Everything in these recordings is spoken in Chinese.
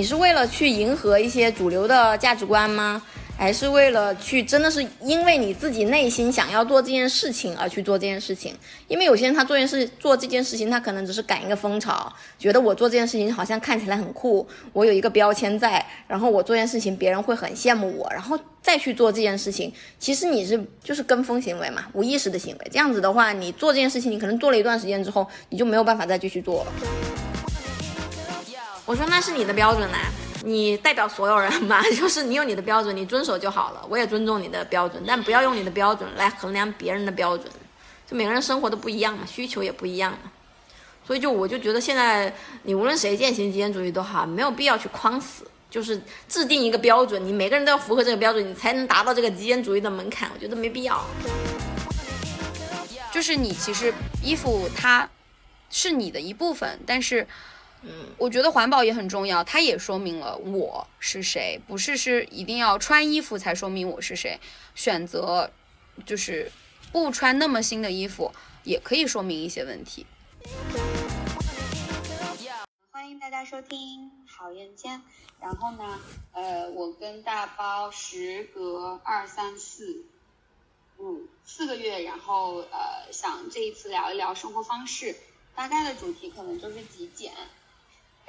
你是为了去迎合一些主流的价值观吗？还是为了去真的是因为你自己内心想要做这件事情而去做这件事情？因为有些人他做件事做这件事情，他可能只是赶一个风潮，觉得我做这件事情好像看起来很酷，我有一个标签在，然后我做件事情别人会很羡慕我，然后再去做这件事情。其实你是就是跟风行为嘛，无意识的行为。这样子的话，你做这件事情，你可能做了一段时间之后，你就没有办法再继续做了。我说那是你的标准呐。你代表所有人嘛？就是你有你的标准，你遵守就好了。我也尊重你的标准，但不要用你的标准来衡量别人的标准。就每个人生活都不一样嘛，需求也不一样嘛。所以就我就觉得现在你无论谁践行极简主义都好，没有必要去框死，就是制定一个标准，你每个人都要符合这个标准，你才能达到这个极简主义的门槛。我觉得没必要。就是你其实衣服它是你的一部分，但是。嗯，我觉得环保也很重要，它也说明了我是谁，不是是一定要穿衣服才说明我是谁，选择就是不穿那么新的衣服也可以说明一些问题。欢迎大家收听好人间，然后呢，呃，我跟大包时隔二三四五四个月，然后呃想这一次聊一聊生活方式，大概的主题可能就是极简。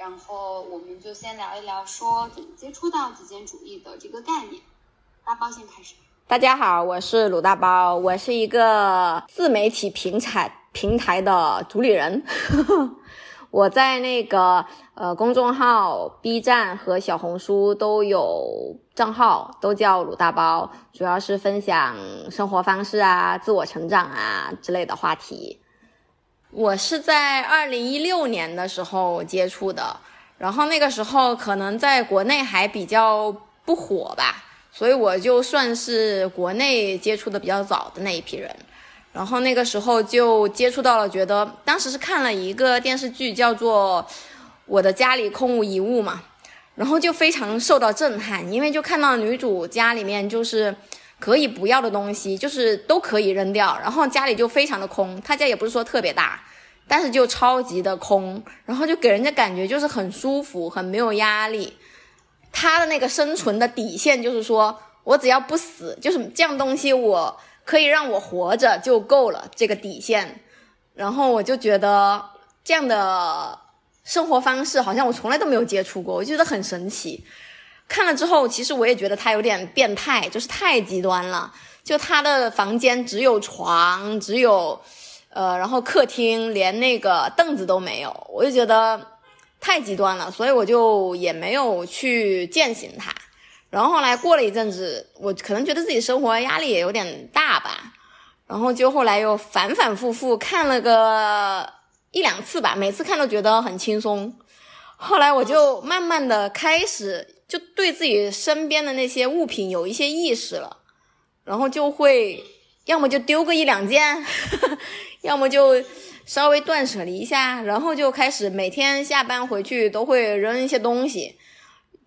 然后我们就先聊一聊，说怎么接触到极简主义的这个概念。大包先开始。大家好，我是鲁大包，我是一个自媒体平台平台的主理人。我在那个呃公众号、B 站和小红书都有账号，都叫鲁大包，主要是分享生活方式啊、自我成长啊之类的话题。我是在二零一六年的时候接触的，然后那个时候可能在国内还比较不火吧，所以我就算是国内接触的比较早的那一批人。然后那个时候就接触到了，觉得当时是看了一个电视剧叫做《我的家里空无一物》嘛，然后就非常受到震撼，因为就看到女主家里面就是。可以不要的东西，就是都可以扔掉，然后家里就非常的空。他家也不是说特别大，但是就超级的空，然后就给人家感觉就是很舒服，很没有压力。他的那个生存的底线就是说，我只要不死，就是这样东西，我可以让我活着就够了，这个底线。然后我就觉得这样的生活方式，好像我从来都没有接触过，我觉得很神奇。看了之后，其实我也觉得他有点变态，就是太极端了。就他的房间只有床，只有，呃，然后客厅连那个凳子都没有，我就觉得太极端了，所以我就也没有去践行他。然后后来过了一阵子，我可能觉得自己生活压力也有点大吧，然后就后来又反反复复看了个一两次吧，每次看都觉得很轻松。后来我就慢慢的开始。就对自己身边的那些物品有一些意识了，然后就会要么就丢个一两件，要么就稍微断舍离一下，然后就开始每天下班回去都会扔一些东西，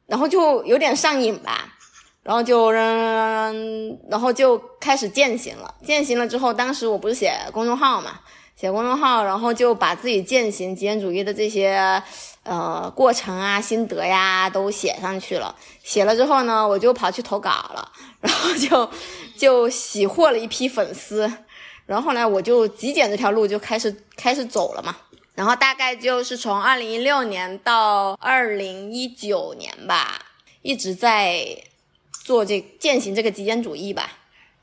然后就有点上瘾吧，然后就扔扔扔，然后就开始践行了。践行了之后，当时我不是写公众号嘛，写公众号，然后就把自己践行极简主义的这些。呃，过程啊，心得呀，都写上去了。写了之后呢，我就跑去投稿了，然后就 就喜获了一批粉丝。然后后来我就极简这条路就开始开始走了嘛。然后大概就是从二零一六年到二零一九年吧，一直在做这践行这个极简主义吧。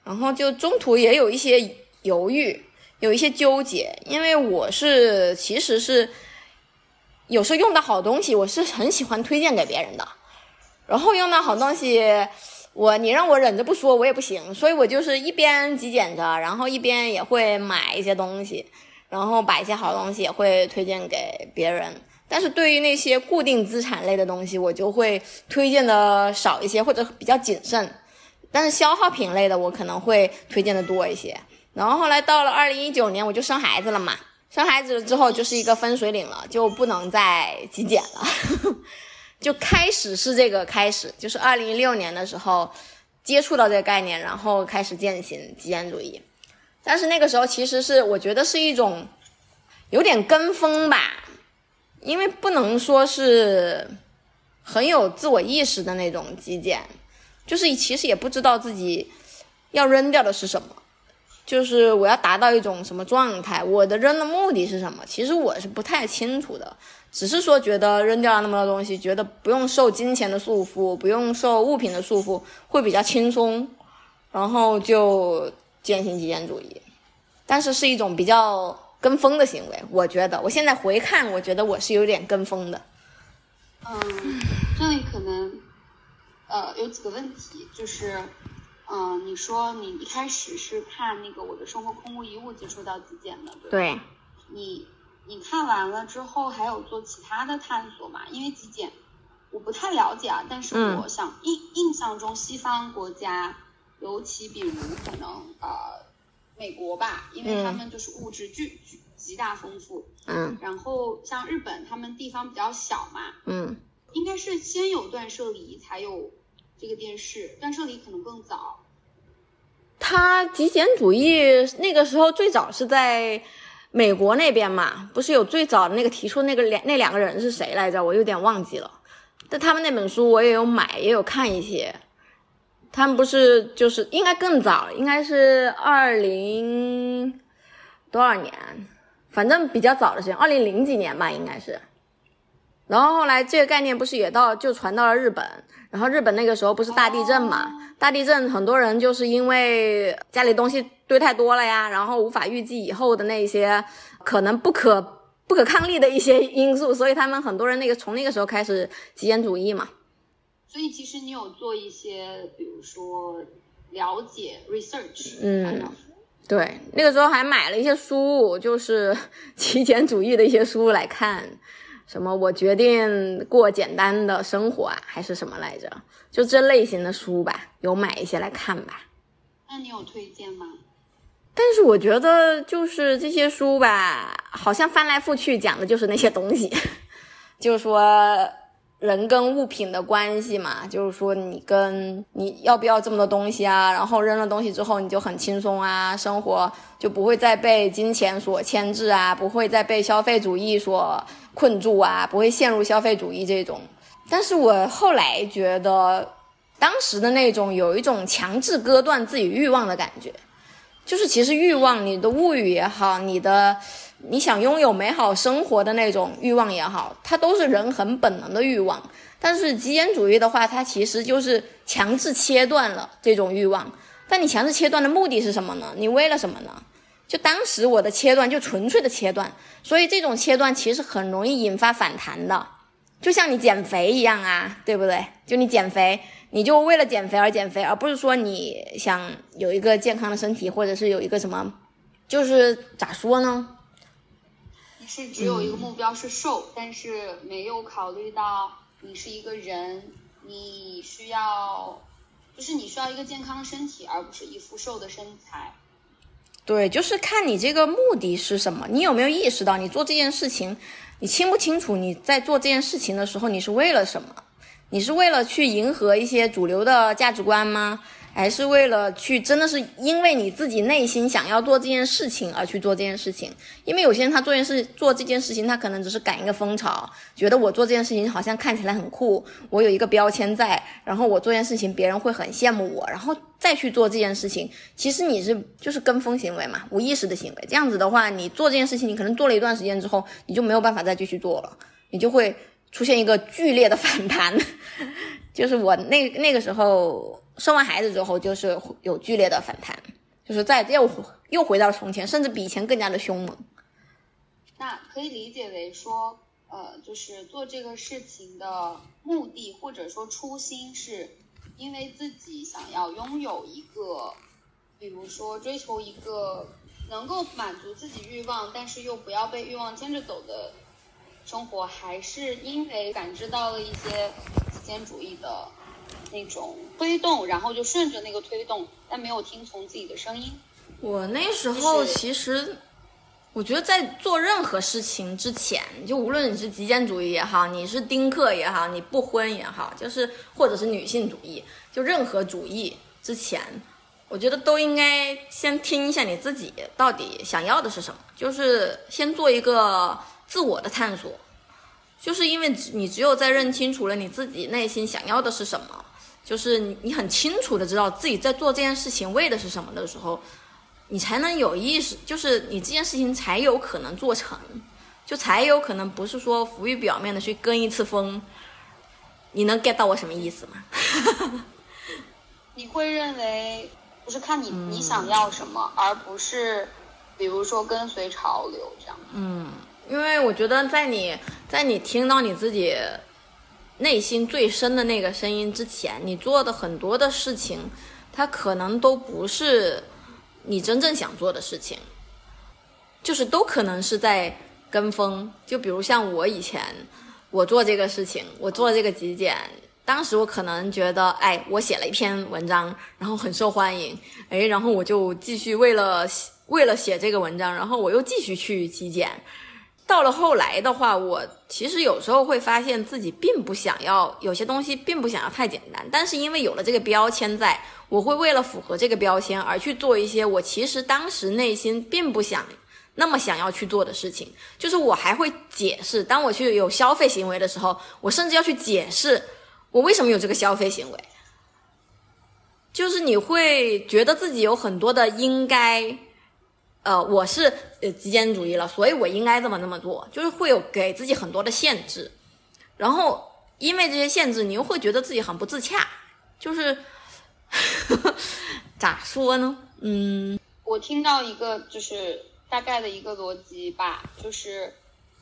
然后就中途也有一些犹豫，有一些纠结，因为我是其实是。有时候用到好东西，我是很喜欢推荐给别人的。然后用到好东西，我你让我忍着不说，我也不行。所以我就是一边极简着，然后一边也会买一些东西，然后把一些好东西也会推荐给别人。但是对于那些固定资产类的东西，我就会推荐的少一些，或者比较谨慎。但是消耗品类的，我可能会推荐的多一些。然后后来到了二零一九年，我就生孩子了嘛。生孩子了之后就是一个分水岭了，就不能再极简了，就开始是这个开始，就是二零一六年的时候接触到这个概念，然后开始践行极简主义。但是那个时候其实是我觉得是一种有点跟风吧，因为不能说是很有自我意识的那种极简，就是其实也不知道自己要扔掉的是什么，就是我要达到一种什么状态，我的扔的目的是什么？其实我是不太清楚的，只是说觉得扔掉了那么多东西，觉得不用受金钱的束缚，不用受物品的束缚，会比较轻松，然后就践行极简主义，但是是一种比较跟风的行为，我觉得我现在回看，我觉得我是有点跟风的。嗯，这里可能呃有几个问题，就是嗯，你说你一开始是看那个《我的生活空无一物》接触到极简的，对？对，你你看完了之后还有做其他的探索吗？因为极简我不太了解啊，但是嗯我想印印象中西方国家，尤其比如可能呃美国吧，因为他嗯们就是物质巨巨极大丰富，嗯然后像日本他们地方比较小嘛，嗯。应该是先有断舍离才有这个电视，断舍离可能更早。他极简主义那个时候最早是在美国那边嘛，不是有最早的那个提出那个两那两个人是谁来着？我有点忘记了。但他们那本书我也有买，也有看一些。他们不是就是应该更早，应该是二零多少年，反正比较早的时间，二零零几年吧，应该是。然后后来这个概念不是也到就传到了日本，然后日本那个时候不是大地震嘛，大地震很多人就是因为家里东西堆太多了呀，然后无法预计以后的那些可能不可不可抗力的一些因素，所以他们很多人那个从那个时候开始极简主义嘛。所以其实你有做一些，比如说了解 research，嗯对，那个时候还买了一些书，就是 极简主义的一些书来看，什么我决定过简单的生活啊，还是什么来着？就这类型的书吧，有买一些来看吧。那你有推荐吗？但是我觉得就是这些书吧，好像翻来覆去讲的就是那些东西，就是说人跟物品的关系嘛，就是说你跟你要不要这么多东西啊，然后扔了东西之后你就很轻松啊，生活就不会再被金钱所牵制啊，不会再被消费主义所困住啊，不会陷入消费主义这种。但是我后来觉得，当时的那种有一种强制割断自己欲望的感觉。就是其实欲望，你的物欲也好，你的你想拥有美好生活的那种欲望也好，它都是人很本能的欲望。但是极简主义的话，它其实就是强制切断了这种欲望。但你强制切断的目的是什么呢？你为了什么呢？就当时我的切断就纯粹的切断，所以这种切断其实很容易引发反弹的，就像你减肥一样啊，对不对？就你减肥，你就为了减肥而减肥，而不是说你想有一个健康的身体，或者是有一个什么，就是咋说呢？你是只有一个目标是瘦，但是没有考虑到你是一个人，你需要，就是你需要一个健康的身体，而不是一副瘦的身材。对，就是看你这个目的是什么，你有没有意识到你做这件事情，你清不清楚你在做这件事情的时候你是为了什么？你是为了去迎合一些主流的价值观吗？还是为了去真的是因为你自己内心想要做这件事情而去做这件事情？因为有些人他做件事做这件事情，他可能只是赶一个风潮，觉得我做这件事情好像看起来很酷，我有一个标签在，然后我做件事情别人会很羡慕我，然后再去做这件事情。其实你是就是跟风行为嘛，无意识的行为。这样子的话，你做这件事情，你可能做了一段时间之后，你就没有办法再继续做了，你就会出现一个剧烈的反弹。就是我那那个时候生完孩子之后，就是有剧烈的反弹，就是再又又回到从前，甚至比以前更加的凶猛。那可以理解为说，呃，就是做这个事情的目的或者说初心，是因为自己想要拥有一个，比如说追求一个能够满足自己欲望，但是又不要被欲望牵着走的生活，还是因为感知到了一些极简主义的那种推动，然后就顺着那个推动，但没有听从自己的声音。我那时候其实，我觉得在做任何事情之前，就无论你是极简主义也好，你是丁克也好，你不婚也好，就是或者是女性主义，就任何主义之前，我觉得都应该先听一下你自己到底想要的是什么，就是先做一个自我的探索。就是因为你只有在认清楚了你自己内心想要的是什么，就是你你很清楚的知道自己在做这件事情为的是什么的时候，你才能有意识，就是你这件事情才有可能做成，就才有可能不是说浮于表面的去跟一次风。你能 get 到我什么意思吗？你会认为不是看你你想要什么，而不是比如说跟随潮流这样。嗯，因为我觉得在你在你听到你自己内心最深的那个声音之前，你做的很多的事情，它可能都不是你真正想做的事情，就是都可能是在跟风。就比如像我以前。我做这个事情，我做这个极简，当时我可能觉得，哎，我写了一篇文章，然后很受欢迎，哎，然后我就继续为了为了写这个文章，然后我又继续去极简。到了后来的话，我其实有时候会发现自己并不想要有些东西，并不想要太简单，但是因为有了这个标签，在我会为了符合这个标签而去做一些我其实当时内心并不想。那么想要去做的事情，就是我还会解释。当我去有消费行为的时候，我甚至要去解释我为什么有这个消费行为。就是你会觉得自己有很多的应该，呃，我是呃极简主义了，所以我应该这么那么做，就是会有给自己很多的限制。然后因为这些限制，你又会觉得自己很不自洽。就是呵呵 咋说呢？嗯，我听到一个就是。大概的一个逻辑吧，就是，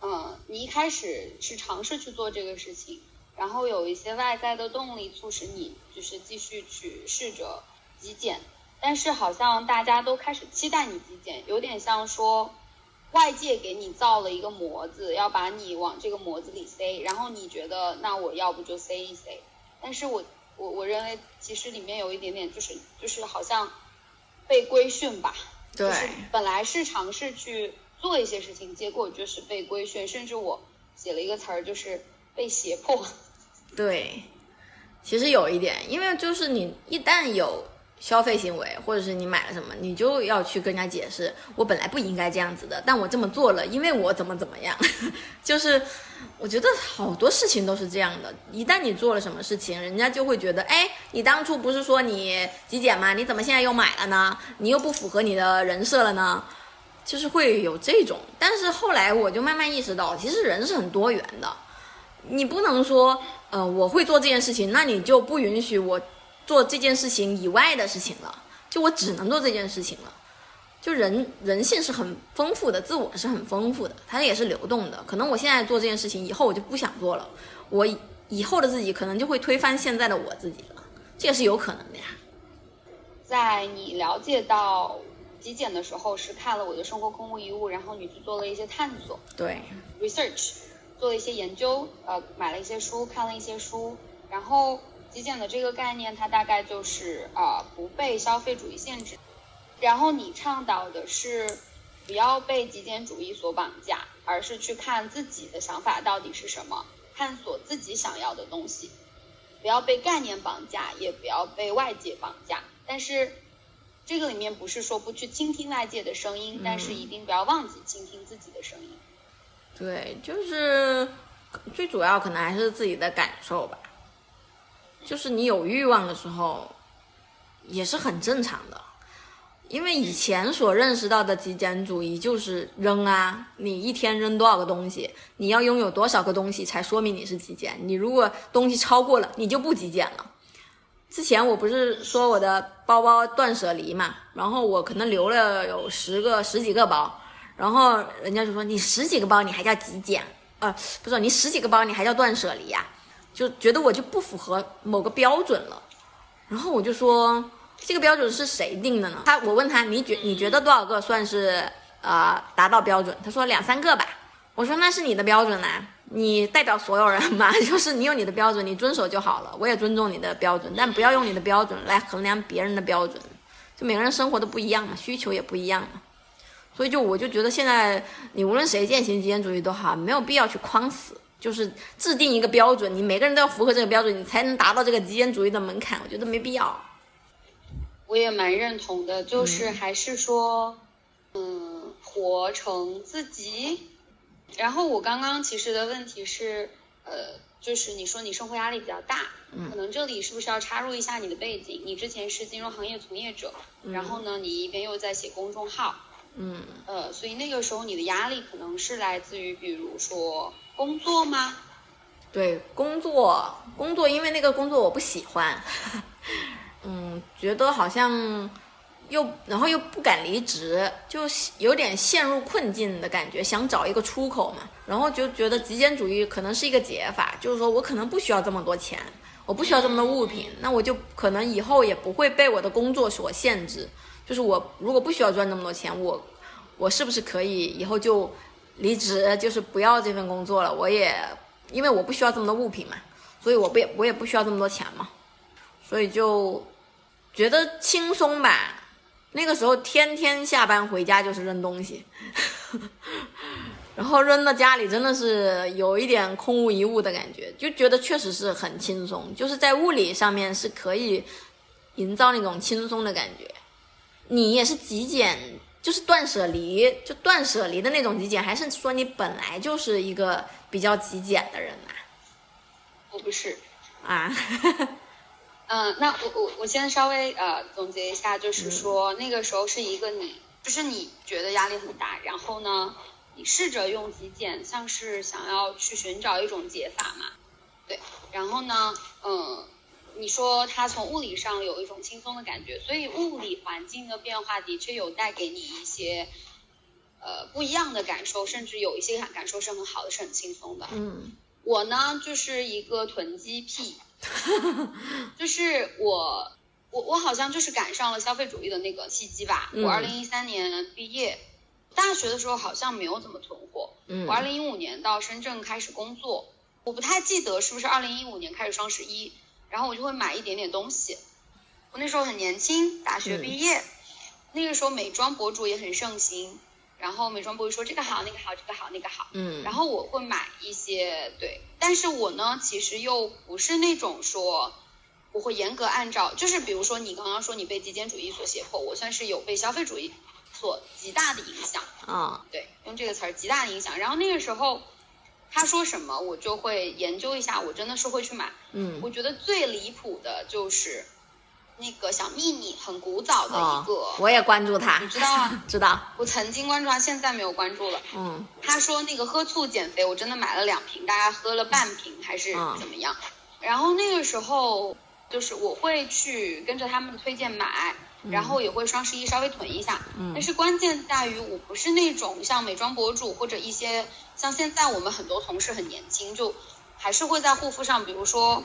嗯，你一开始是尝试去做这个事情，然后有一些外在的动力促使你就是继续去试着极简，但是好像大家都开始期待你极简，有点像说外界给你造了一个模子，要把你往这个模子里塞，然后你觉得那我要不就塞一塞，但是我我我认为其实里面有一点点就是就是好像被规训吧。对，本来是尝试去做一些事情，结果就是被规训，甚至我写了一个词儿，就是被胁迫。对，其实有一点，因为就是你一旦有。消费行为，或者是你买了什么，你就要去跟人家解释，我本来不应该这样子的，但我这么做了，因为我怎么怎么样，就是我觉得好多事情都是这样的。一旦你做了什么事情，人家就会觉得，哎，你当初不是说你极简吗？你怎么现在又买了呢？你又不符合你的人设了呢？就是会有这种。但是后来我就慢慢意识到，其实人是很多元的，你不能说，呃，我会做这件事情，那你就不允许我。做这件事情以外的事情了，就我只能做这件事情了。就人人性是很丰富的，自我是很丰富的，它也是流动的。可能我现在做这件事情，以后我就不想做了，我以后的自己可能就会推翻现在的我自己了，这也是有可能的呀。在你了解到极简的时候，是看了我的生活空无一物，然后你去做了一些探索，对，research，做了一些研究，呃，买了一些书，看了一些书，然后。极简的这个概念，它大概就是啊，不被消费主义限制。然后你倡导的是不要被极简主义所绑架，而是去看自己的想法到底是什么，探索自己想要的东西。不要被概念绑架，也不要被外界绑架。但是这个里面不是说不去倾听外界的声音，但是一定不要忘记倾听自己的声音。对，就是最主要可能还是自己的感受吧。就是你有欲望的时候，也是很正常的，因为以前所认识到的极简主义就是扔啊，你一天扔多少个东西，你要拥有多少个东西才说明你是极简。你如果东西超过了，你就不极简了。之前我不是说我的包包断舍离嘛，然后我可能留了有十个十几个包，然后人家就说你十几个包你还叫极简？呃，不是，你十几个包你还叫断舍离呀？就觉得我就不符合某个标准了，然后我就说这个标准是谁定的呢？他我问他你觉你觉得多少个算是呃达到标准？他说两三个吧。我说那是你的标准呐，你代表所有人嘛，就是你有你的标准，你遵守就好了。我也尊重你的标准，但不要用你的标准来衡量别人的标准。就每个人生活都不一样嘛，需求也不一样嘛，所以就我就觉得现在你无论谁践行极简主义都好，没有必要去框死。就是制定一个标准，你每个人都要符合这个标准，你才能达到这个极简主义的门槛。我觉得没必要。我也蛮认同的，就是还是说，嗯，活成自己。然后我刚刚其实的问题是，呃，就是你说你生活压力比较大，可能这里是不是要插入一下你的背景？你之前是金融行业从业者，然后呢，你一边又在写公众号，嗯，呃，所以那个时候你的压力可能是来自于，比如说工作吗？对，工作，工作，因为那个工作我不喜欢，嗯，觉得好像又，然后又不敢离职，就有点陷入困境的感觉，想找一个出口嘛，然后就觉得极简主义可能是一个解法，就是说我可能不需要这么多钱，我不需要这么多物品，那我就可能以后也不会被我的工作所限制，就是我如果不需要赚那么多钱，我我是不是可以以后就离职，就是不要这份工作了，我也。因为我不需要这么多物品嘛，所以我不也我也不需要这么多钱嘛，所以就觉得轻松吧。那个时候天天下班回家就是扔东西，然后扔到家里真的是有一点空无一物的感觉，就觉得确实是很轻松，就是在物理上面是可以营造那种轻松的感觉。你也是极简，就是断舍离，就断舍离的那种极简，还是说你本来就是一个？比较极简的人呐，我不是。啊，嗯，那我我我先稍微呃总结一下，就是说那个时候是一个你，就是你觉得压力很大，然后呢，你试着用极简，像是想要去寻找一种解法嘛，对，然后呢，嗯，你说它从物理上有一种轻松的感觉，所以物理环境的变化的确有带给你一些。呃，不一样的感受，甚至有一些感感受是很好的，是很轻松的。嗯，我呢就是一个囤积癖，就是我我我好像就是赶上了消费主义的那个契机吧。我二零一三年毕业，大学的时候好像没有怎么囤货。嗯，我二零一五年到深圳开始工作，我不太记得是不是二零一五年开始双十一，然后我就会买一点点东西。我那时候很年轻，大学毕业，那个时候美妆博主也很盛行。然后美妆博主说这个好那个好这个好那个好，嗯，然后我会买一些对，但是我呢其实又不是那种说我会严格按照，就是比如说你刚刚说你被极简主义所胁迫，我算是有被消费主义所极大的影响啊，对，用这个词儿极大的影响。然后那个时候他说什么我就会研究一下，我真的是会去买，嗯，我觉得最离谱的就是。那个小秘密很古早的一个，我也关注他，你知道吗？知道。我曾经关注他，现在没有关注了。嗯。他说那个喝醋减肥，我真的买了两瓶，大概喝了半瓶还是怎么样？然后那个时候就是我会去跟着他们的推荐买，然后也会双十一稍微囤一下。嗯。但是关键在于我不是那种像美妆博主或者一些像现在我们很多同事很年轻，就还是会在护肤上，比如说。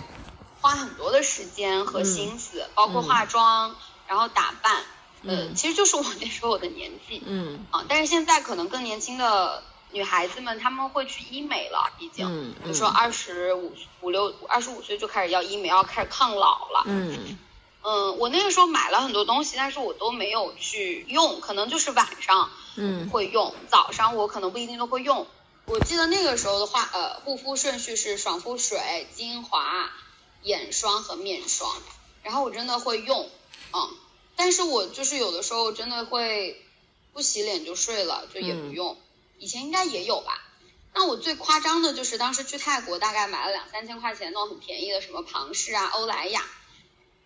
花很多的时间和心思，包括化妆，然后打扮，嗯，其实就是我那时候我的年纪，嗯，啊，但是现在可能更年轻的女孩子们，她们会去医美了，已经，比如说二十五五六二十五岁就开始要医美，要开始抗老了，嗯，嗯，我那个时候买了很多东西，但是我都没有去用，可能就是晚上，嗯，会用，早上我可能不一定都会用。我记得那个时候的话，呃，护肤顺序是爽肤水、精华。眼霜和面霜，然后我真的会用，嗯，但是我就是有的时候真的会不洗脸就睡了，就也不用。以前应该也有吧。那我最夸张的就是当时去泰国，大概买了两三千块钱那种很便宜的什么庞氏啊、欧莱雅。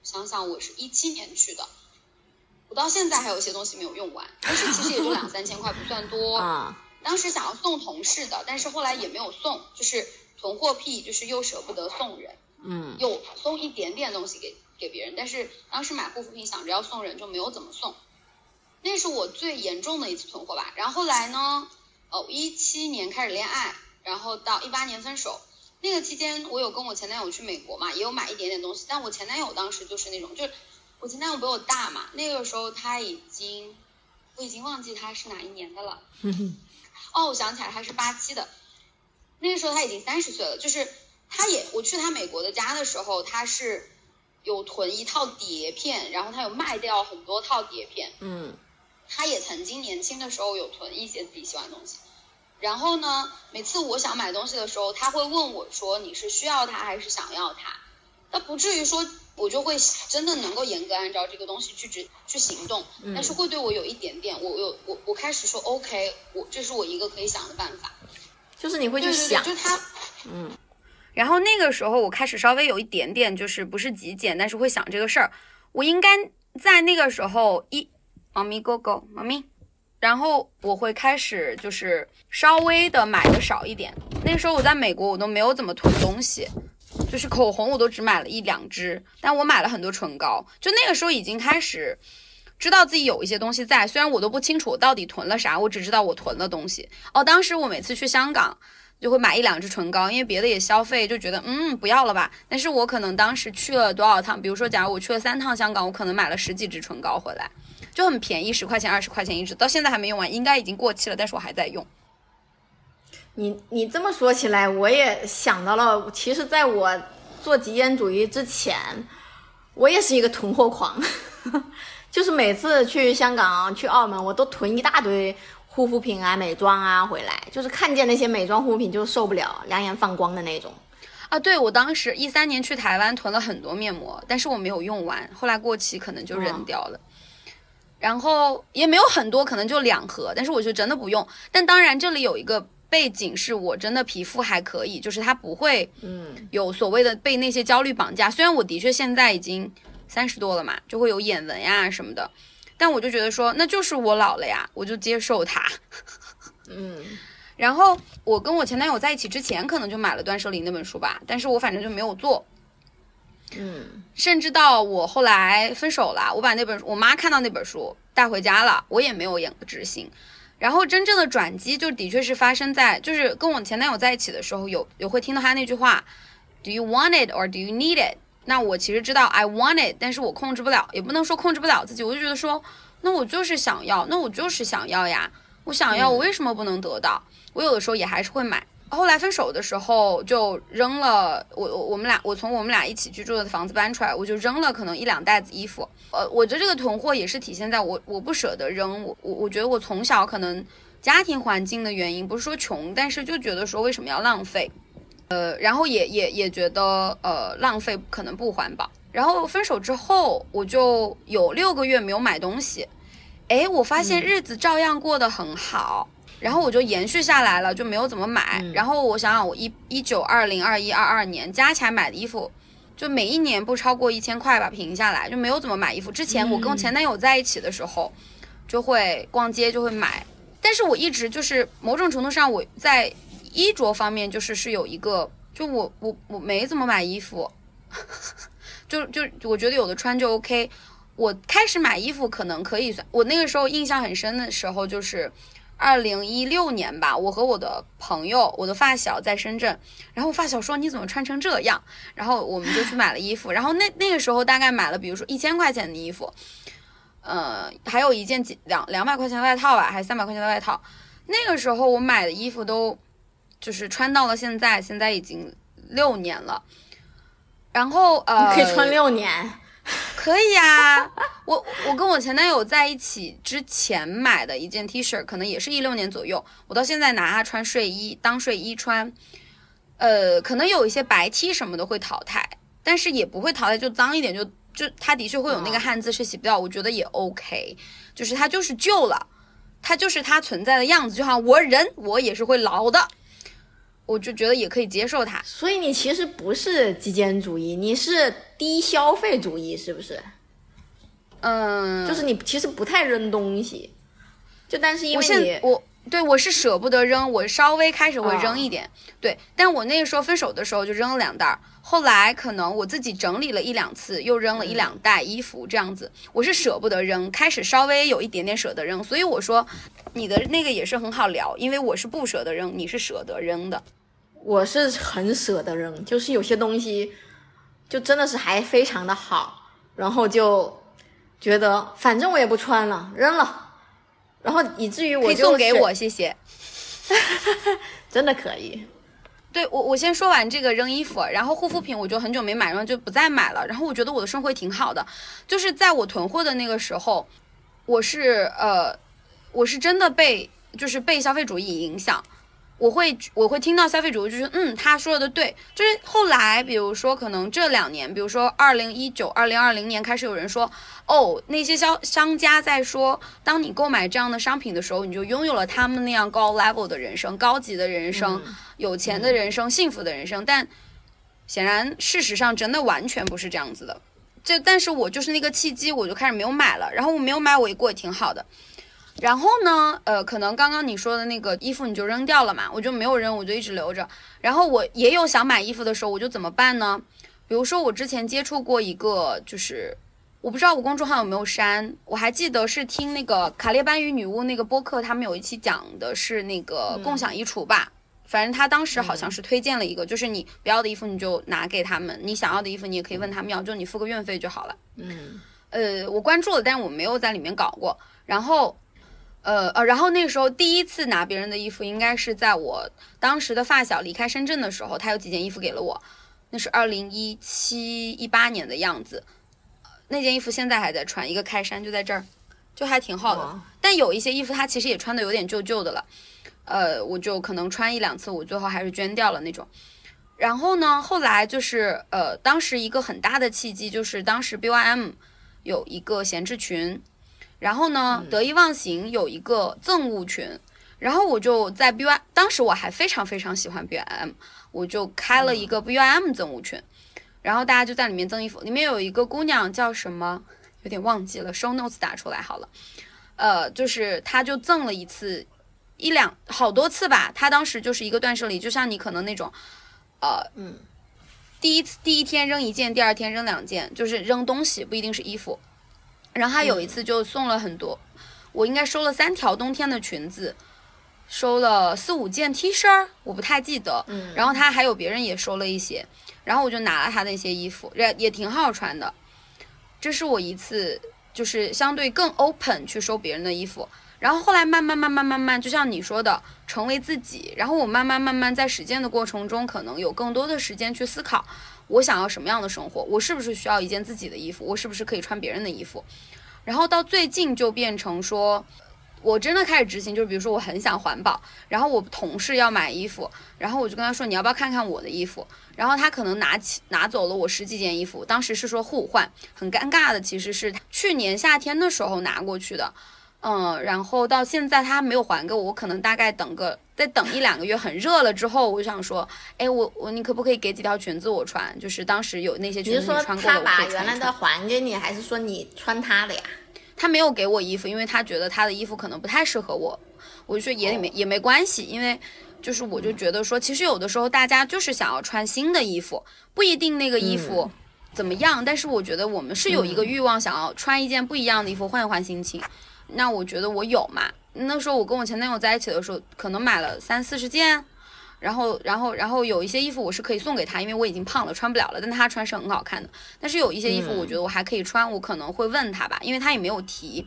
想想我是一七年去的，我到现在还有一些东西没有用完，但是其实也就两三千块，不算多。啊。当时想要送同事的，但是后来也没有送，就是囤货癖，就是又舍不得送人。嗯，有送一点点东西给给别人，但是当时买护肤品想着要送人，就没有怎么送。那是我最严重的一次囤货吧。然后后来呢，哦，一七年开始恋爱，然后到一八年分手。那个期间，我有跟我前男友去美国嘛，也有买一点点东西。但我前男友当时就是那种，就是我前男友比我大嘛，那个时候他已经，我已经忘记他是哪一年的了。哦，我想起来他是八七的，那个时候他已经三十岁了，就是。他也，我去他美国的家的时候，他是有囤一套碟片，然后他有卖掉很多套碟片。嗯，他也曾经年轻的时候有囤一些自己喜欢的东西。然后呢，每次我想买东西的时候，他会问我说：“你是需要它还是想要它？”那不至于说我就会真的能够严格按照这个东西去执去行动，但是会对我有一点点，我有我我开始说 OK，我这是我一个可以想的办法。就是你会去对对想对，，就他嗯然后那个时候我开始稍微有一点点，就是不是极简，但是会想这个事儿，我应该在那个时候一，猫咪 go go 猫咪，然后我会开始就是稍微的买的少一点。那个时候我在美国，我都没有怎么囤东西，就是口红我都只买了一两支，但我买了很多唇膏。就那个时候已经开始知道自己有一些东西在，虽然我都不清楚我到底囤了啥，我只知道我囤了东西。哦，当时我每次去香港。就会买一两支唇膏，因为别的也消费，就觉得嗯不要了吧。但是我可能当时去了多少趟，比如说假如我去了三趟香港，我可能买了十几支唇膏回来，就很便宜，十块钱二十块钱一支，到现在还没用完，应该已经过期了，但是我还在用。你你这么说起来，我也想到了，其实在我做极简主义之前，我也是一个囤货狂，就是每次去香港、去澳门，我都囤一大堆护肤品啊、美妆啊回来，就是看见那些美妆护肤品就受不了，两眼放光的那种。啊，对我当时一三年去台湾囤了很多面膜，但是我没有用完，后来过期可能就扔掉了。然后也没有很多，可能就两盒，但是我就真的不用。但当然这里有一个背景是我真的皮肤还可以，就是它不会嗯，有所谓的被那些焦虑绑架。虽然我的确现在已经三十多了嘛，就会有眼纹呀什么的，但我就觉得说那就是我老了呀，我就接受它。嗯，然后我跟我前男友在一起之前，可能就买了断舍离那本书吧，但是我反正就没有做。嗯，甚至到我后来分手了，我把那本我妈看到那本书带回家了，我也没有演执行。然后真正的转机就的确是发生在就是跟我前男友在一起的时候，有有会听到他那句话，Do you want it or do you need it？那我其实知道 I want it，但是我控制不了，也不能说控制不了自己，我就觉得说，那我就是想要，那我就是想要呀，我想要，我为什么不能得到？我有的时候也还是会买。后来分手的时候就扔了我我我们俩我从我们俩一起居住的房子搬出来，我就扔了可能一两袋子衣服。呃，我觉得这个囤货也是体现在我我不舍得扔，我我我觉得我从小可能家庭环境的原因，不是说穷，但是就觉得说为什么要浪费，呃，然后也也也觉得呃浪费可能不环保。然后分手之后，我就有六个月没有买东西，哎，我发现日子照样过得很好。然后我就延续下来了，就没有怎么买。然后我想想，我一一九二零二一二二年加起来买的衣服，就每一年不超过一千块吧，平下来就没有怎么买衣服。之前我跟我前男友在一起的时候，就会逛街就会买，但是我一直就是某种程度上我在衣着方面就是是有一个，就我我我没怎么买衣服，就就我觉得有的穿就 OK。我开始买衣服可能可以算，我那个时候印象很深的时候就是。二零一六年吧，我和我的朋友，我的发小在深圳，然后我发小说你怎么穿成这样，然后我们就去买了衣服，然后那那个时候大概买了，比如说一千块钱的衣服，呃，还有一件几两两百块钱的外套吧，还三百块钱的外套，那个时候我买的衣服都就是穿到了现在，现在已经六年了，然后呃，可以穿六年。可以啊，我我跟我前男友在一起之前买的一件 T 恤，可能也是一六年左右，我到现在拿它穿睡衣当睡衣穿，呃，可能有一些白 T 什么的会淘汰，但是也不会淘汰，就脏一点就就它的确会有那个汗渍是洗不掉，我觉得也 OK，就是它就是旧了，它就是它存在的样子，就好像我人我也是会老的。我就觉得也可以接受它，所以你其实不是极简主义，你是低消费主义，是不是？嗯，就是你其实不太扔东西，就但是因为你现我对我是舍不得扔，我稍微开始会扔哦一点，对，但我那个时候分手的时候就扔了两袋儿，后来可能我自己整理了一两次，又扔了一两袋衣服，这样子，我是舍不得扔，开始稍微有一点点舍得扔，所以我说你的那个也是很好聊，因为我是不舍得扔，你是舍得扔的，我是很舍得扔，就是有些东西就真的是还非常的好，然后就觉得反正我也不穿了，扔了，然后以至于我就送给我，谢谢。真的可以。对我，我先说完这个扔衣服，然后护肤品我就很久没买，然后就不再买了。然后我觉得我的生活挺好的，就是在我囤货的那个时候，我是呃，我是真的被就是被消费主义影响，我会我会听到消费者就是嗯他说的对，就是后来比如说可能这两年，比如说二零一九、二零二零年开始有人说，哦那些销商家在说，当你购买这样的商品的时候，你就拥有了他们那样高 level 的人生、高级的人生、有钱的人生、幸福的人生，但显然事实上真的完全不是这样子的。这但是我就是那个契机，我就开始没有买了，然后我没有买，我也过得挺好的。然后呢，呃，可能刚刚你说的那个衣服你就扔掉了嘛，我就没有扔，我就一直留着。然后我也有想买衣服的时候，我就怎么办呢？比如说我之前接触过一个，就是我不知道我公众号有没有删，我还记得是听那个卡列班与女巫那个播客，他们有一期讲的是那个共享衣橱吧。反正他当时好像是推荐了一个，就是你不要的衣服你就拿给他们，你想要的衣服你也可以问他们要，就你付个运费就好了。嗯，呃，我关注了，但是我没有在里面搞过。然后。呃呃，然后那个时候第一次拿别人的衣服，应该是在我当时的发小离开深圳的时候，他有几件衣服给了我，那是二零一七一八年的样子，那件衣服现在还在穿，一个开衫就在这儿，就还挺好的。但有一些衣服它其实也穿的有点旧旧的了，呃，我就可能穿一两次，我最后还是捐掉了那种。然后呢，后来就是呃，当时一个很大的契机就是当时 B Y M 有一个闲置群。然后呢，得意忘形有一个赠物群，然后我就在 B Y，当时我还非常非常喜欢 B Y M，我就开了一个 B Y M 赠物群，然后大家就在里面赠衣服，里面有一个姑娘叫什么，有点忘记了，show notes 打出来好了，呃，就是她就赠了一次，一两好多次吧，她当时就是一个断舍离，就像你可能那种，呃，嗯，第一次第一天扔一件，第二天扔两件，就是扔东西不一定是衣服。然后他有一次就送了很多，我应该收了三条冬天的裙子，收了四五件 T 恤，我不太记得。嗯。然后他还有别人也收了一些，然后我就拿了他那些衣服，也也挺好穿的。这是我一次就是相对更 open 去收别人的衣服，然后后来慢慢慢慢慢慢，就像你说的，成为自己。然后我慢慢慢慢在实践的过程中，可能有更多的时间去思考。我想要什么样的生活？我是不是需要一件自己的衣服？我是不是可以穿别人的衣服？然后到最近就变成说，我真的开始执行，就是比如说我很想环保，然后我同事要买衣服，然后我就跟他说你要不要看看我的衣服？然后他可能拿起拿走了我十几件衣服，当时是说互换，很尴尬的，其实是去年夏天的时候拿过去的。嗯，然后到现在他没有还给我，我可能大概等个再等一两个月，很热了之后，我就想说，哎，我我你可不可以给几条裙子我穿？就是当时有那些裙子你穿过的。他把原来的还给你，还是说你穿他的呀？他没有给我衣服，因为他觉得他的衣服可能不太适合我。我就说也没也没关系，因为就是我就觉得说，其实有的时候大家就是想要穿新的衣服，不一定那个衣服怎么样，但是我觉得我们是有一个欲望，想要穿一件不一样的衣服，换一换心情。那我觉得我有嘛？那时候我跟我前男友在一起的时候，可能买了三四十件，然后，然后，然后有一些衣服我是可以送给他，因为我已经胖了，穿不了了，但他穿是很好看的。但是有一些衣服，我觉得我还可以穿，我可能会问他吧，因为他也没有提，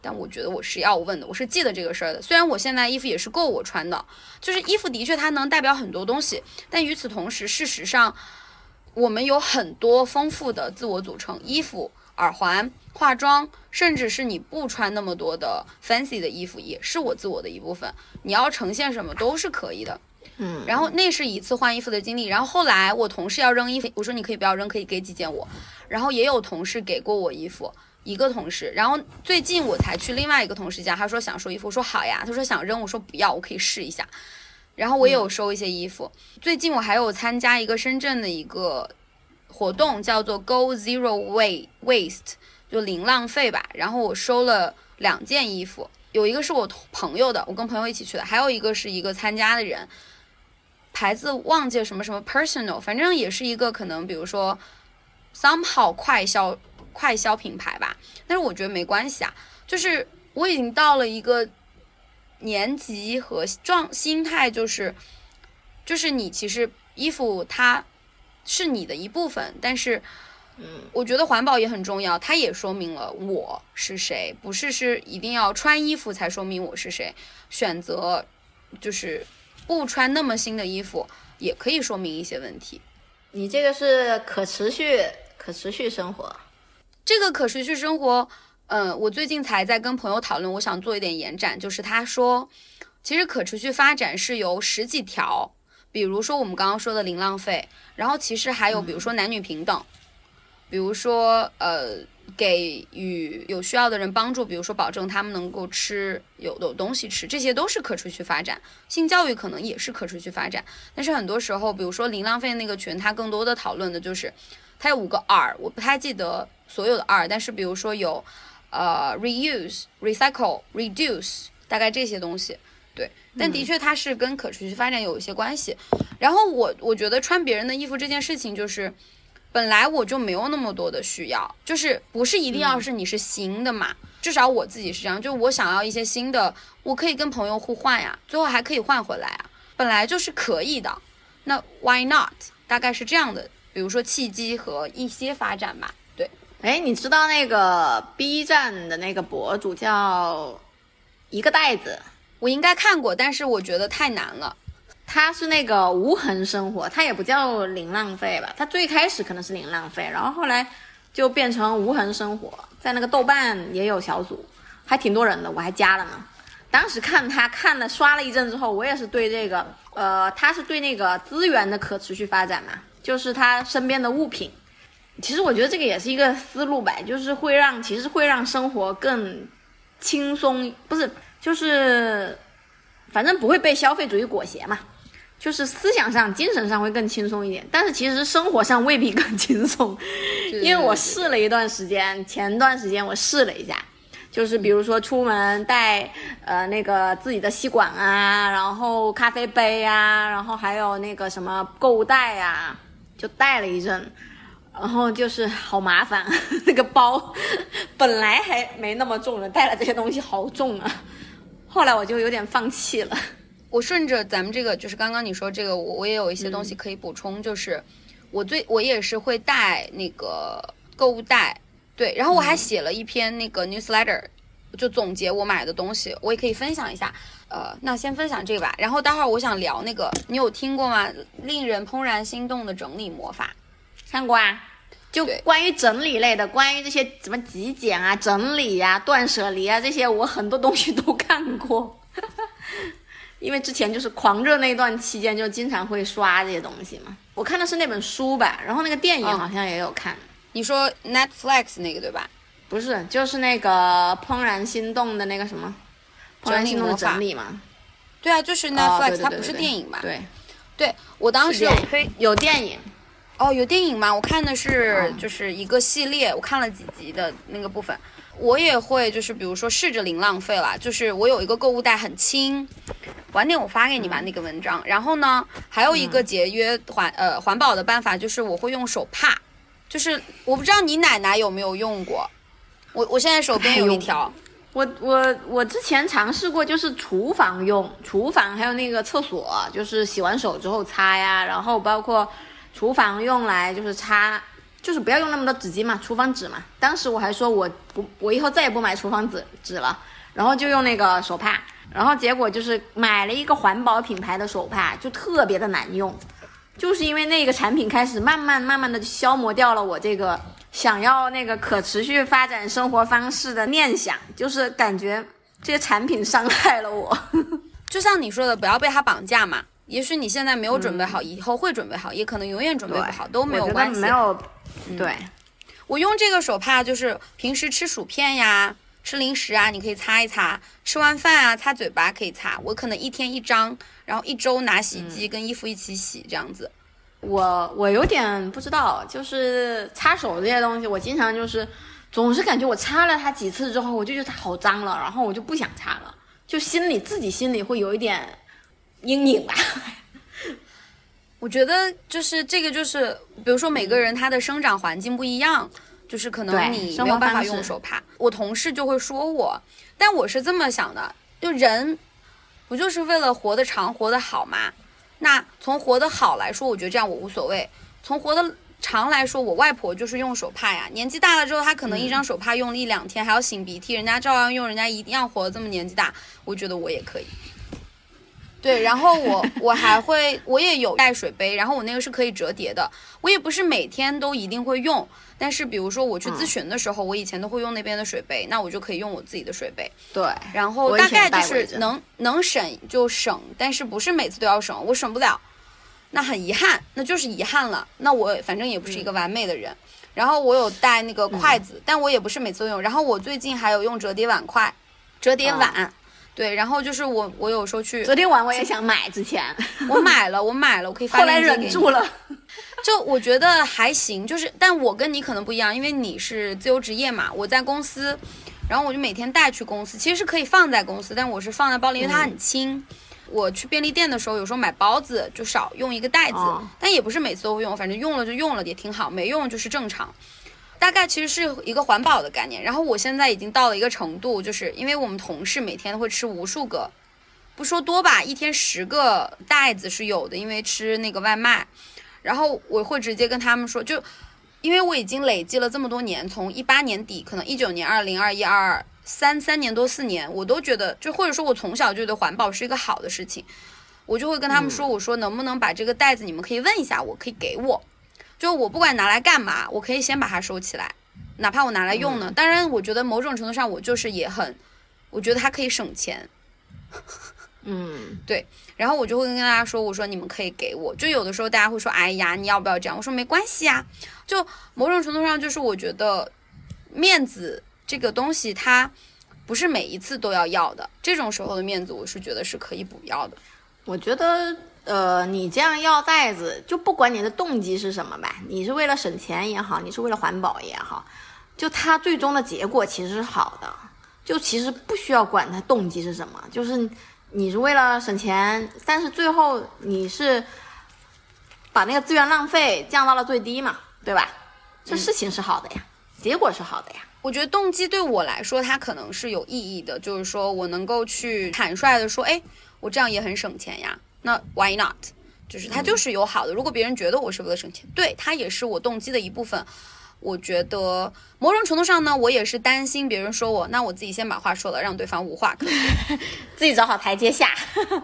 但我觉得我是要问的，我是记得这个事儿的。虽然我现在衣服也是够我穿的，就是衣服的确它能代表很多东西，但与此同时，事实上我们有很多丰富的自我组成，衣服。耳环、化妆，甚至是你不穿那么多的 fancy 的衣服，也是我自我的一部分。你要呈现什么都是可以的。嗯，然后那是一次换衣服的经历。然后后来我同事要扔衣服，我说你可以不要扔，可以给几件我。然后也有同事给过我衣服，一个同事。然后最近我才去另外一个同事家，他说想收衣服，我说好呀。他说想扔，我说不要，我可以试一下。然后我也有收一些衣服。最近我还有参加一个深圳的一个。活动叫做 Go Zero Way Waste，就零浪费吧。然后我收了两件衣服，有一个是我朋友的，我跟朋友一起去的，还有一个是一个参加的人，牌子忘记什么什么 Personal，反正也是一个可能，比如说 somehow 快销快销品牌吧。但是我觉得没关系啊，就是我已经到了一个年级和状心态，就是就是你其实衣服它。是你的一部分，但是，嗯，我觉得环保也很重要。它也说明了我是谁，不是是一定要穿衣服才说明我是谁。选择就是不穿那么新的衣服，也可以说明一些问题。你这个是可持续、可持续生活。这个可持续生活，嗯，我最近才在跟朋友讨论，我想做一点延展，就是他说，其实可持续发展是由十几条，比如说我们刚刚说的零浪费，然后其实还有比如说男女平等，比如说呃给予有需要的人帮助，比如说保证他们能够吃有有东西吃，这些都是可持续发展。性教育可能也是可持续发展，但是很多时候，比如说零浪费那个群，它更多的讨论的就是它有五个 R，我不太记得所有的 R，但是比如说有呃 reuse、recycle、reduce，大概这些东西。对，但的确它是跟可持续发展有一些关系。然后我我觉得穿别人的衣服这件事情，就是本来我就没有那么多的需要，就是不是一定要是你是新的嘛，至少我自己是这样，就我想要一些新的，我可以跟朋友互换呀，最后还可以换回来啊，本来就是可以的。那 why not？大概是这样的，比如说契机和一些发展吧。对，哎，你知道那个 B 站的那个博主叫一个袋子？我应该看过，但是我觉得太难了。它是那个无痕生活，它也不叫零浪费吧？它最开始可能是零浪费，然后后来就变成无痕生活，在那个豆瓣也有小组，还挺多人的，我还加了呢。当时看他看了刷了一阵之后，我也是对这个，呃，他是对那个资源的可持续发展嘛，就是他身边的物品。其实我觉得这个也是一个思路吧，就是会让其实会让生活更轻松，不是。就是，反正不会被消费主义裹挟嘛，就是思想上、精神上会更轻松一点，但是其实生活上未必更轻松，因为我试了一段时间，前段时间我试了一下，就是比如说出门带呃那个自己的吸管啊，然后咖啡杯啊，然后还有那个什么购物袋呀，就带了一阵，然后就是好麻烦，那个包本来还没那么重的，带了这些东西好重啊。后来我就有点放弃了。我顺着咱们这个，就是刚刚你说这个，我我也有一些东西可以补充，就是我最我也是会带那个购物袋，对，然后我还写了一篇那个 newsletter，就总结我买的东西，我也可以分享一下。呃，那先分享这个吧，然后待会儿我想聊那个，你有听过吗？令人怦然心动的整理魔法，看过啊。就关于整理类的，关于这些什么极简啊、整理呀、断舍离啊这些，我很多东西都看过。因为之前就是狂热那段期间，就经常会刷这些东西嘛。我看的是那本书吧，然后那个电影好像也有看。你说 Netflix 那个对吧？不是，就是那个怦然心动的那个什么？怦然心动的整理嘛？对啊，就是 Netflix，它不是电影吧？对，对我当时有推有电影。哦，有电影吗？我看的是就是一个系列，我看了几集的那个部分。我也会就是比如说试着零浪费了，就是我有一个购物袋很轻，晚点我发给你吧那个文章。然后呢，还有一个节约环呃环保的办法就是我会用手帕，就是我不知道你奶奶有没有用过，我我现在手边有一条。我我我之前尝试过，就是厨房用，厨房还有那个厕所，就是洗完手之后擦呀，然后包括。厨房用来就是擦，就是不要用那么多纸巾嘛，厨房纸嘛。当时我还说我不，我以后再也不买厨房纸纸了，然后就用那个手帕。然后结果就是买了一个环保品牌的手帕，就特别的难用，就是因为那个产品开始慢慢慢慢的消磨掉了我这个想要那个可持续发展生活方式的念想，就是感觉这些产品伤害了我。就像你说的，不要被它绑架嘛。也许你现在没有准备好，以后会准备好，也可能永远准备不好，都没有关系。没有，对，我用这个手帕，就是平时吃薯片呀、吃零食啊，你可以擦一擦；吃完饭啊，擦嘴巴可以擦。我可能一天一张，然后一周拿洗衣机跟衣服一起洗，这样子。我我有点不知道，就是擦手这些东西，我经常就是总是感觉我擦了它几次之后，我就觉得它好脏了，然后我就不想擦了，就心里自己心里会有一点。阴影吧，我觉得就是这个，就是比如说每个人他的生长环境不一样，就是可能你没有办法用手帕。我同事就会说我，但我是这么想的，就人不就是为了活得长、活得好吗？那从活得好来说，我觉得这样我无所谓；从活得长来说，我外婆就是用手帕呀。年纪大了之后，她可能一张手帕用了一两天，还要擤鼻涕，人家照样用，人家一样活这么年纪大，我觉得我也可以。对，然后我我还会，我也有带水杯，然后我那个是可以折叠的。我也不是每天都一定会用，但是比如说我去咨询的时候，我以前都会用那边的水杯，那我就可以用我自己的水杯。对，然后大概就是能能省就省，但是不是每次都要省，我省不了，那很遗憾，那就是遗憾了。那我反正也不是一个完美的人。然后我有带那个筷子，但我也不是每次都用。然后我最近还有用折叠碗筷，折叠碗。对，然后就是我，我有时候去昨天晚我也想买，之前我买了，我买了，我可以发链接给你。后来忍住了，就我觉得还行，就是但我跟你可能不一样，因为你是自由职业嘛，我在公司，然后我就每天带去公司，其实是可以放在公司，但我是放在包里，因为它很轻。我去便利店的时候，有时候买包子就少用一个袋子，但也不是每次都会用，反正用了就用了，也挺好，没用就是正常。大概其实是一个环保的概念，然后我现在已经到了一个程度，就是因为我们同事每天会吃无数个，不说多吧，一天十个袋子是有的，因为吃那个外卖，然后我会直接跟他们说，就因为我已经累积了这么多年，从一八年底，可能一九年、二零、二一、二二、三三年多四年，我都觉得，就或者说我从小就觉得环保是一个好的事情，我就会跟他们说，我说能不能把这个袋子，你们可以问一下，我可以给我。就我不管拿来干嘛，我可以先把它收起来，哪怕我拿来用呢。当然，我觉得某种程度上我就是也很，我觉得它可以省钱。嗯，对。然后我就会跟大家说，我说你们可以给我。就有的时候大家会说，哎呀，你要不要这样？我说没关系呀。就某种程度上，就是我觉得面子这个东西，它不是每一次都要要的。这种时候的面子，我是觉得是可以不要的。我觉得。呃，你这样要袋子，就不管你的动机是什么吧，你是为了省钱也好，你是为了环保也好，就它最终的结果其实是好的，就其实不需要管它动机是什么，就是你是为了省钱，但是最后你是把那个资源浪费降到了最低嘛，对吧？这事情是好的呀，结果是好的呀。我觉得动机对我来说，它可能是有意义的，就是说我能够去坦率的说，哎，我这样也很省钱呀。那 why not？就是它就是有好的。如果别人觉得我是为了省钱，对它也是我动机的一部分。我觉得某种程度上呢，我也是担心别人说我，那我自己先把话说了，让对方无话可说，自己找好台阶下。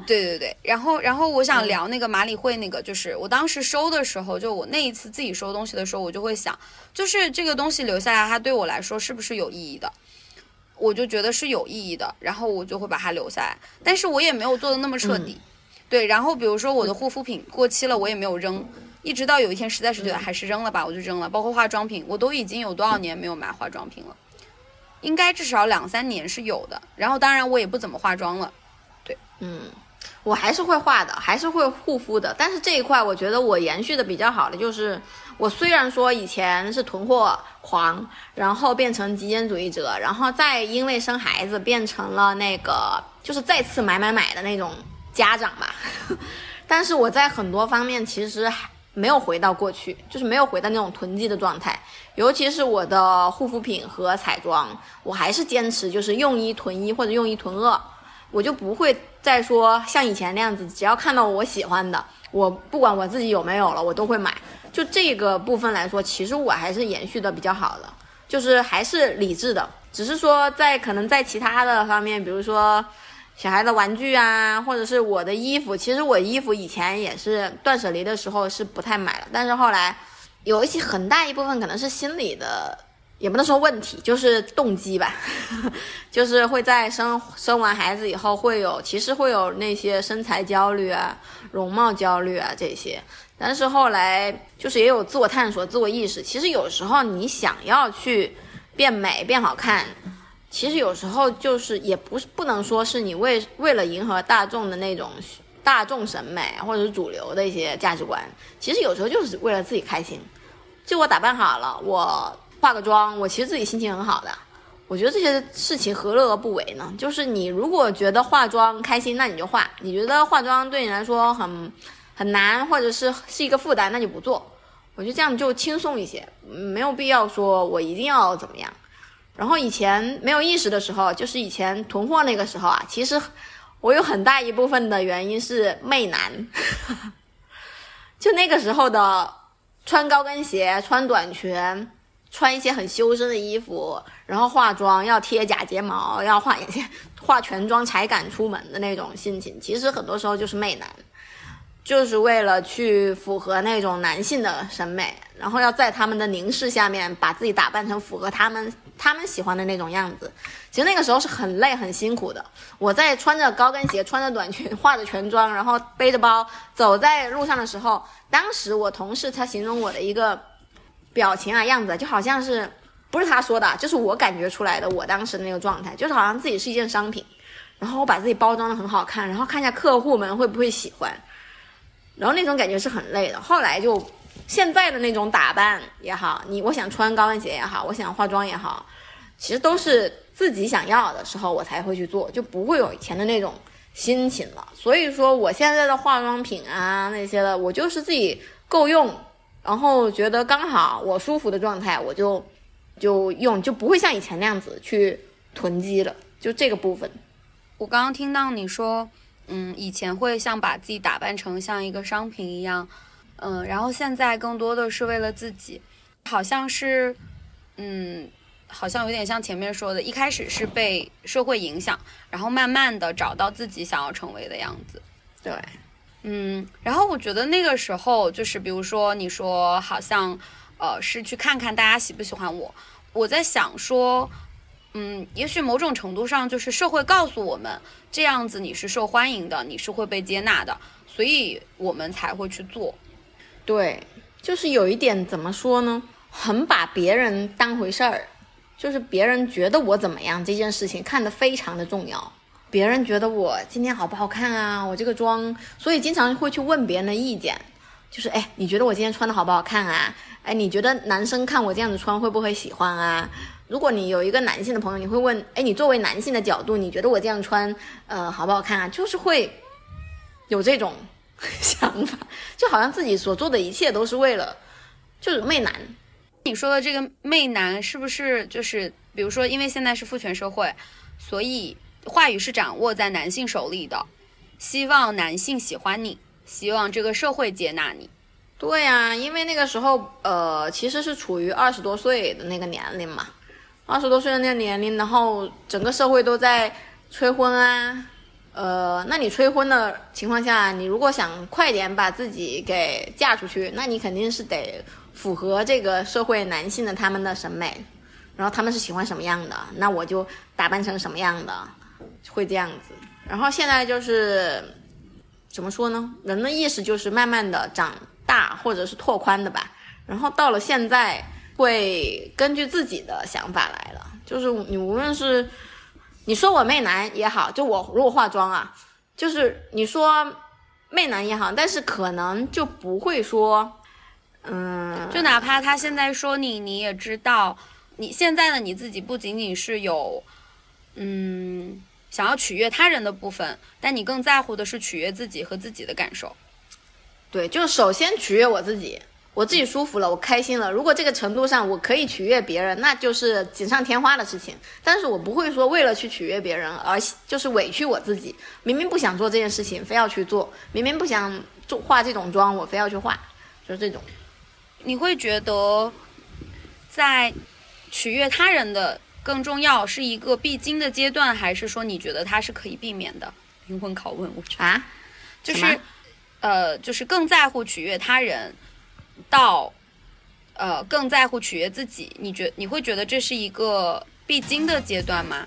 对对对。然后然后我想聊那个马里会那个，就是我当时收的时候，就我那一次自己收东西的时候，我就会想，就是这个东西留下来，它对我来说是不是有意义的？我就觉得是有意义的，然后我就会把它留下来。但是我也没有做的那么彻底。对，然后比如说我的护肤品过期了，我也没有扔，一直到有一天实在是觉得还是扔了吧，我就扔了。包括化妆品，我都已经有多少年没有买化妆品了，应该至少两三年是有的。然后当然我也不怎么化妆了，对，嗯，我还是会化的，还是会护肤的。但是这一块我觉得我延续的比较好的就是，我虽然说以前是囤货狂，然后变成极简主义者，然后再因为生孩子变成了那个就是再次买买买的那种。家长吧，但是我在很多方面其实还没有回到过去，就是没有回到那种囤积的状态。尤其是我的护肤品和彩妆，我还是坚持就是用一囤一或者用一囤二，我就不会再说像以前那样子，只要看到我喜欢的，我不管我自己有没有了，我都会买。就这个部分来说，其实我还是延续的比较好的，就是还是理智的，只是说在可能在其他的方面，比如说。小孩的玩具啊，或者是我的衣服，其实我衣服以前也是断舍离的时候是不太买了，但是后来有一些很大一部分可能是心理的，也不能说问题，就是动机吧，就是会在生生完孩子以后会有，其实会有那些身材焦虑啊、容貌焦虑啊这些，但是后来就是也有自我探索、自我意识，其实有时候你想要去变美、变好看。其实有时候就是也不是不能说是你为为了迎合大众的那种大众审美或者是主流的一些价值观，其实有时候就是为了自己开心。就我打扮好了，我化个妆，我其实自己心情很好的。我觉得这些事情何乐而不为呢？就是你如果觉得化妆开心，那你就化；你觉得化妆对你来说很很难，或者是是一个负担，那就不做。我觉得这样就轻松一些，没有必要说我一定要怎么样。然后以前没有意识的时候，就是以前囤货那个时候啊，其实我有很大一部分的原因是媚男，就那个时候的穿高跟鞋、穿短裙、穿一些很修身的衣服，然后化妆要贴假睫毛，要化眼线，化全妆才敢出门的那种心情，其实很多时候就是媚男，就是为了去符合那种男性的审美，然后要在他们的凝视下面把自己打扮成符合他们他们喜欢的那种样子。其实那个时候是很累很辛苦的。我在穿着高跟鞋、穿着短裙、化着全妆，然后背着包走在路上的时候，当时我同事他形容我的一个。表情啊，样子就好像是不是他说的，就是我感觉出来的。我当时的那个状态，就是好像自己是一件商品，然后我把自己包装的很好看，然后看一下客户们会不会喜欢，然后那种感觉是很累的。后来就现在的那种打扮也好，你我想穿高跟鞋也好，我想化妆也好，其实都是自己想要的时候我才会去做，就不会有以前的那种心情了。所以说我现在的化妆品啊那些的，我就是自己够用。然后觉得刚好我舒服的状态，我就就用，就不会像以前那样子去囤积了。就这个部分，我刚刚听到你说，嗯，以前会像把自己打扮成像一个商品一样，嗯，然后现在更多的是为了自己，好像是，嗯，好像有点像前面说的，一开始是被社会影响，然后慢慢的找到自己想要成为的样子，对。嗯，然后我觉得那个时候就是，比如说你说好像，呃，是去看看大家喜不喜欢我。我在想说，嗯，也许某种程度上就是社会告诉我们，这样子你是受欢迎的，你是会被接纳的，所以我们才会去做。对，就是有一点怎么说呢，很把别人当回事儿，就是别人觉得我怎么样这件事情看得非常的重要。别人觉得我今天好不好看啊？我这个妆，所以经常会去问别人的意见，就是哎，你觉得我今天穿的好不好看啊？哎，你觉得男生看我这样子穿会不会喜欢啊？如果你有一个男性的朋友，你会问，哎，你作为男性的角度，你觉得我这样穿，呃，好不好看啊？就是会有这种 想法，就好像自己所做的一切都是为了，就是媚男。你说的这个媚男是不是就是，比如说，因为现在是父权社会，所以。话语是掌握在男性手里的，希望男性喜欢你，希望这个社会接纳你。对呀，因为那个时候，呃，其实是处于二十多岁的那个年龄嘛，二十多岁的那个年龄，然后整个社会都在催婚啊，呃，那你催婚的情况下，你如果想快点把自己给嫁出去，那你肯定是得符合这个社会男性的他们的审美，然后他们是喜欢什么样的，那我就打扮成什么样的。会这样子，然后现在就是怎么说呢？人的意识就是慢慢的长大或者是拓宽的吧。然后到了现在，会根据自己的想法来了。就是你无论是你说我媚男也好，就我如果化妆啊，就是你说媚男也好，但是可能就不会说，嗯，就哪怕他现在说你，你也知道，你现在的你自己不仅仅是有，嗯。想要取悦他人的部分，但你更在乎的是取悦自己和自己的感受。对，就是首先取悦我自己，我自己舒服了，我开心了。如果这个程度上我可以取悦别人，那就是锦上添花的事情。但是我不会说为了去取悦别人而就是委屈我自己。明明不想做这件事情，非要去做；明明不想做化这种妆，我非要去化，就是这种。你会觉得在取悦他人的？更重要是一个必经的阶段，还是说你觉得它是可以避免的？灵魂拷问，我觉得啊，就是，呃，就是更在乎取悦他人，到呃更在乎取悦自己你觉你会觉得这是一个必经的阶段吗？